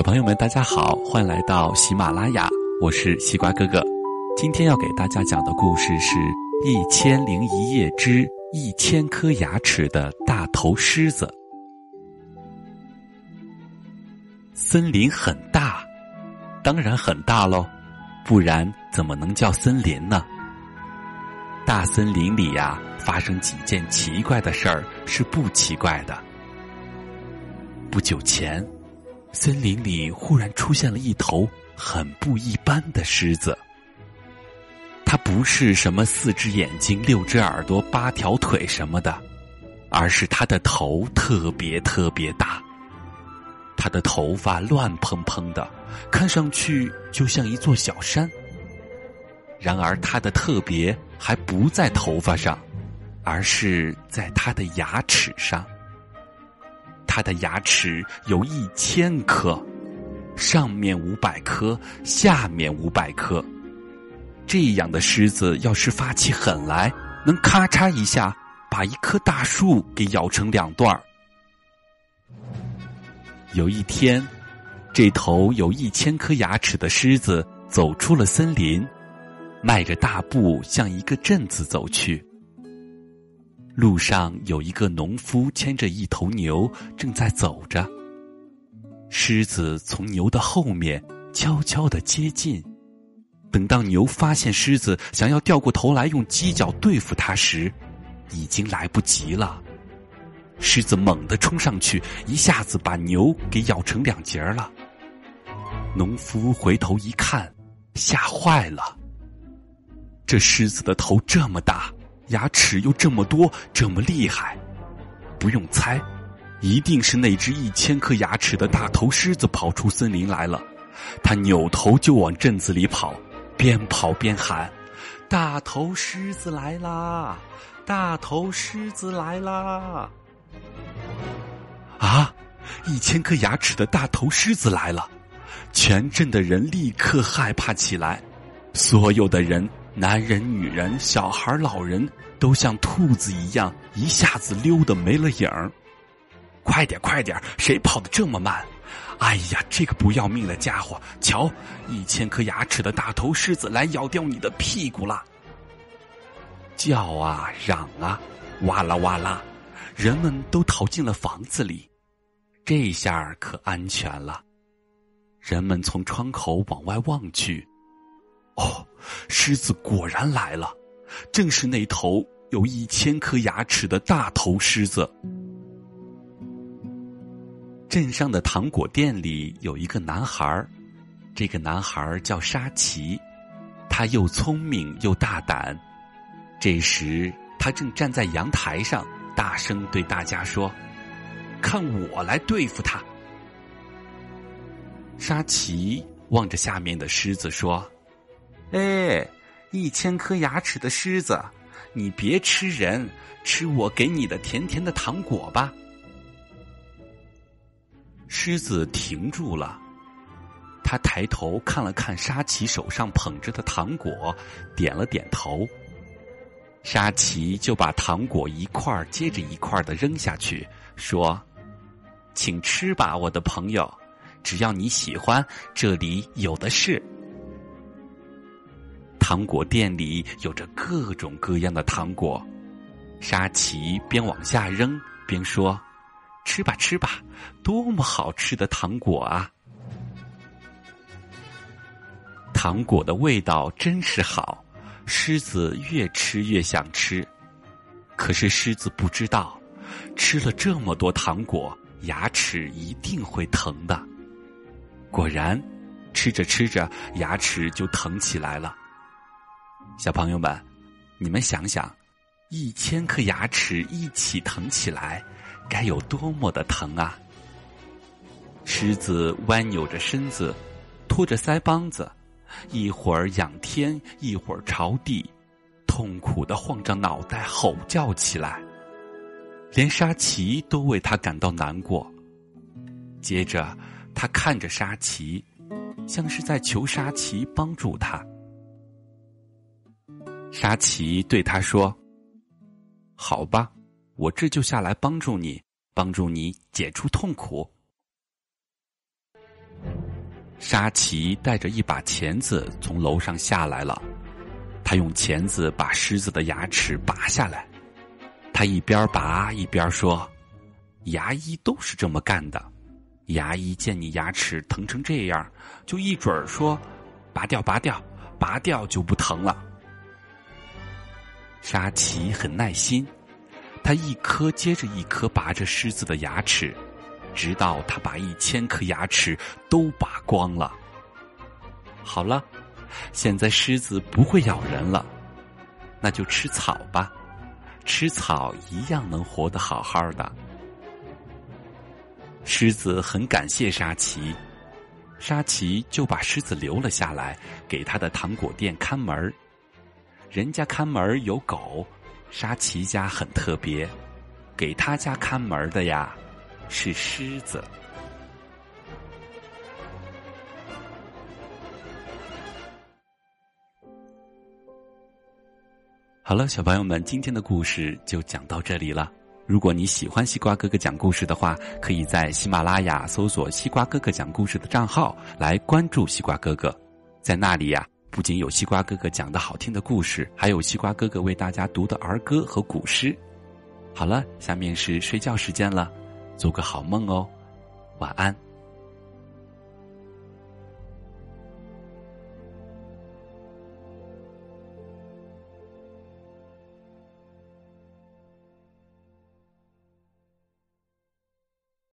小朋友们，大家好，欢迎来到喜马拉雅，我是西瓜哥哥。今天要给大家讲的故事是《一千零一夜之一千颗牙齿的大头狮子》。森林很大，当然很大喽，不然怎么能叫森林呢？大森林里呀，发生几件奇怪的事儿是不奇怪的。不久前。森林里忽然出现了一头很不一般的狮子。它不是什么四只眼睛、六只耳朵、八条腿什么的，而是它的头特别特别大。它的头发乱蓬蓬的，看上去就像一座小山。然而，它的特别还不在头发上，而是在它的牙齿上。它的牙齿有一千颗，上面五百颗，下面五百颗。这样的狮子要是发起狠来，能咔嚓一下把一棵大树给咬成两段儿。有一天，这头有一千颗牙齿的狮子走出了森林，迈着大步向一个镇子走去。路上有一个农夫牵着一头牛正在走着。狮子从牛的后面悄悄的接近，等到牛发现狮子想要掉过头来用犄角对付它时，已经来不及了。狮子猛地冲上去，一下子把牛给咬成两截了。农夫回头一看，吓坏了。这狮子的头这么大。牙齿又这么多，这么厉害，不用猜，一定是那只一千颗牙齿的大头狮子跑出森林来了。他扭头就往镇子里跑，边跑边喊：“大头狮子来啦！大头狮子来啦！”啊，一千颗牙齿的大头狮子来了！全镇的人立刻害怕起来，所有的人。男人、女人、小孩、老人，都像兔子一样，一下子溜得没了影儿。快点，快点！谁跑得这么慢？哎呀，这个不要命的家伙！瞧，一千颗牙齿的大头狮子来咬掉你的屁股了！叫啊，嚷啊，哇啦哇啦，人们都逃进了房子里。这下可安全了。人们从窗口往外望去。哦，狮子果然来了，正是那头有一千颗牙齿的大头狮子。镇上的糖果店里有一个男孩这个男孩叫沙奇，他又聪明又大胆。这时，他正站在阳台上，大声对大家说：“看我来对付他。”沙奇望着下面的狮子说。哎，一千颗牙齿的狮子，你别吃人，吃我给你的甜甜的糖果吧。狮子停住了，他抬头看了看沙琪手上捧着的糖果，点了点头。沙琪就把糖果一块接着一块的扔下去，说：“请吃吧，我的朋友，只要你喜欢，这里有的是。”糖果店里有着各种各样的糖果，沙琪边往下扔边说：“吃吧，吃吧，多么好吃的糖果啊！”糖果的味道真是好，狮子越吃越想吃。可是狮子不知道，吃了这么多糖果，牙齿一定会疼的。果然，吃着吃着，牙齿就疼起来了。小朋友们，你们想想，一千颗牙齿一起疼起来，该有多么的疼啊！狮子弯扭着身子，拖着腮帮子，一会儿仰天，一会儿朝地，痛苦的晃着脑袋，吼叫起来。连沙琪都为他感到难过。接着，他看着沙琪，像是在求沙琪帮助他。沙琪对他说：“好吧，我这就下来帮助你，帮助你解除痛苦。”沙琪带着一把钳子从楼上下来了，他用钳子把狮子的牙齿拔下来。他一边拔一边说：“牙医都是这么干的。牙医见你牙齿疼成这样，就一准儿说，拔掉，拔掉，拔掉就不疼了。”沙琪很耐心，他一颗接着一颗拔着狮子的牙齿。直到他把一千颗牙齿都拔光了。好了，现在狮子不会咬人了，那就吃草吧，吃草一样能活得好好的。狮子很感谢沙琪，沙琪就把狮子留了下来，给他的糖果店看门人家看门有狗，沙琪家很特别，给他家看门的呀。是狮子。好了，小朋友们，今天的故事就讲到这里了。如果你喜欢西瓜哥哥讲故事的话，可以在喜马拉雅搜索“西瓜哥哥讲故事”的账号来关注西瓜哥哥。在那里呀，不仅有西瓜哥哥讲的好听的故事，还有西瓜哥哥为大家读的儿歌和古诗。好了，下面是睡觉时间了。做个好梦哦，晚安。